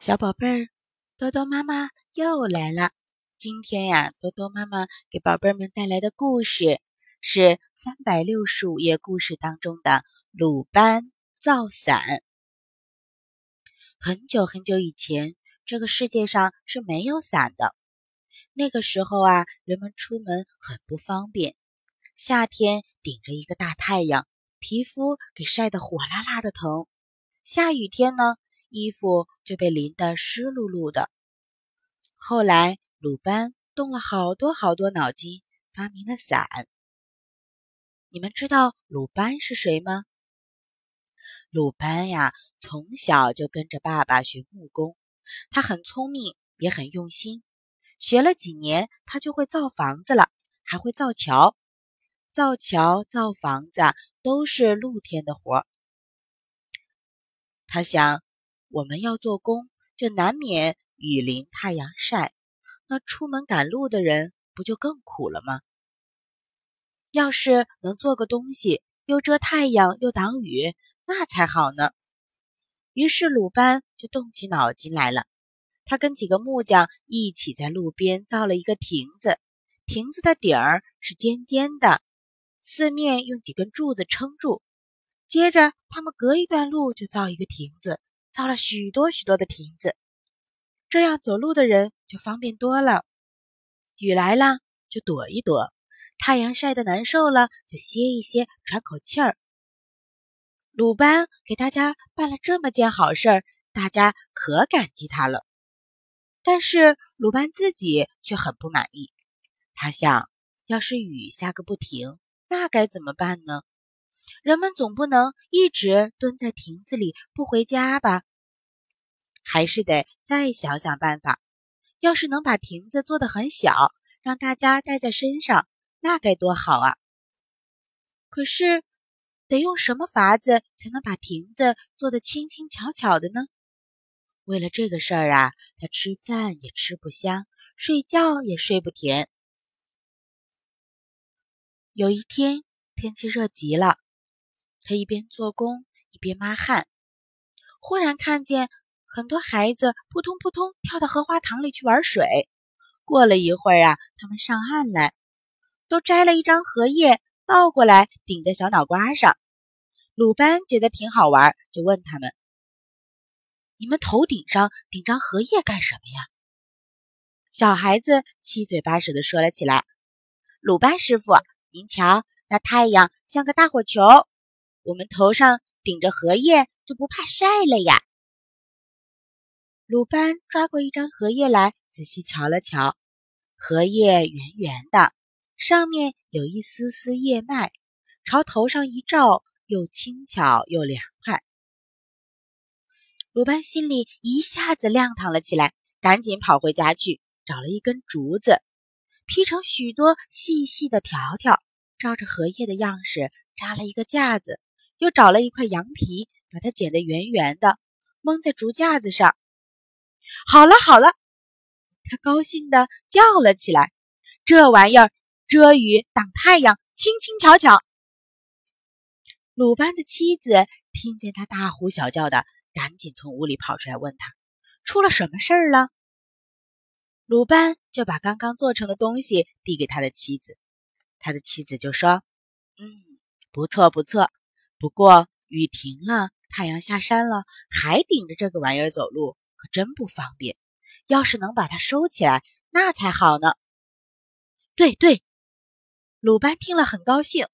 小宝贝儿，多多妈妈又来了。今天呀，多多妈妈给宝贝们带来的故事是三百六十五页故事当中的《鲁班造伞》。很久很久以前，这个世界上是没有伞的。那个时候啊，人们出门很不方便。夏天顶着一个大太阳，皮肤给晒得火辣辣的疼；下雨天呢。衣服就被淋得湿漉漉的。后来，鲁班动了好多好多脑筋，发明了伞。你们知道鲁班是谁吗？鲁班呀，从小就跟着爸爸学木工，他很聪明，也很用心。学了几年，他就会造房子了，还会造桥。造桥、造房子都是露天的活儿。他想。我们要做工，就难免雨淋太阳晒，那出门赶路的人不就更苦了吗？要是能做个东西，又遮太阳又挡雨，那才好呢。于是鲁班就动起脑筋来了。他跟几个木匠一起在路边造了一个亭子，亭子的顶儿是尖尖的，四面用几根柱子撑住。接着，他们隔一段路就造一个亭子。造了许多许多的亭子，这样走路的人就方便多了。雨来了就躲一躲，太阳晒得难受了就歇一歇，喘口气儿。鲁班给大家办了这么件好事儿，大家可感激他了。但是鲁班自己却很不满意。他想，要是雨下个不停，那该怎么办呢？人们总不能一直蹲在亭子里不回家吧？还是得再想想办法。要是能把亭子做得很小，让大家带在身上，那该多好啊！可是，得用什么法子才能把亭子做得轻轻巧巧的呢？为了这个事儿啊，他吃饭也吃不香，睡觉也睡不甜。有一天，天气热极了。他一边做工一边抹汗，忽然看见很多孩子扑通扑通跳到荷花塘里去玩水。过了一会儿啊，他们上岸来，都摘了一张荷叶倒过来顶在小脑瓜上。鲁班觉得挺好玩，就问他们：“你们头顶上顶张荷叶干什么呀？”小孩子七嘴八舌地说了起来：“鲁班师傅，您瞧，那太阳像个大火球。”我们头上顶着荷叶，就不怕晒了呀。鲁班抓过一张荷叶来，仔细瞧了瞧，荷叶圆圆的，上面有一丝丝叶脉，朝头上一照，又轻巧又凉快。鲁班心里一下子亮堂了起来，赶紧跑回家去，找了一根竹子，劈成许多细细的条条，照着荷叶的样式扎了一个架子。又找了一块羊皮，把它剪得圆圆的，蒙在竹架子上。好了好了，他高兴地叫了起来：“这玩意儿遮雨挡太阳，轻轻巧巧。”鲁班的妻子听见他大呼小叫的，赶紧从屋里跑出来，问他出了什么事儿了。鲁班就把刚刚做成的东西递给他的妻子，他的妻子就说：“嗯，不错不错。”不过雨停了，太阳下山了，还顶着这个玩意儿走路，可真不方便。要是能把它收起来，那才好呢。对对，鲁班听了很高兴，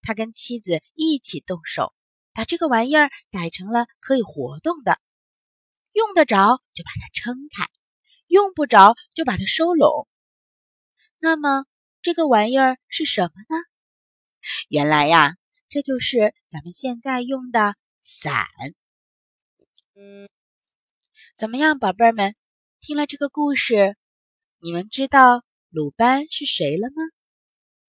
他跟妻子一起动手，把这个玩意儿改成了可以活动的，用得着就把它撑开，用不着就把它收拢。那么这个玩意儿是什么呢？原来呀。这就是咱们现在用的伞，怎么样，宝贝儿们？听了这个故事，你们知道鲁班是谁了吗？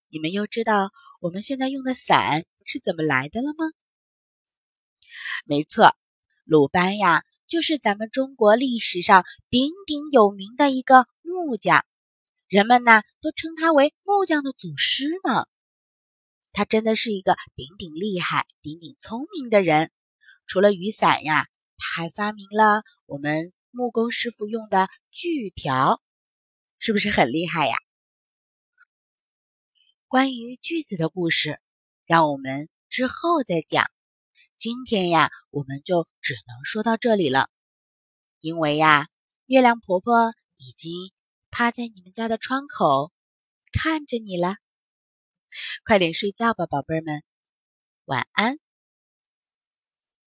你们又知道我们现在用的伞是怎么来的了吗？没错，鲁班呀，就是咱们中国历史上鼎鼎有名的一个木匠，人们呢都称他为木匠的祖师呢。他真的是一个顶顶厉害、顶顶聪明的人。除了雨伞呀，他还发明了我们木工师傅用的锯条，是不是很厉害呀？关于锯子的故事，让我们之后再讲。今天呀，我们就只能说到这里了，因为呀，月亮婆婆已经趴在你们家的窗口看着你了。快点睡觉吧，宝贝儿们，晚安。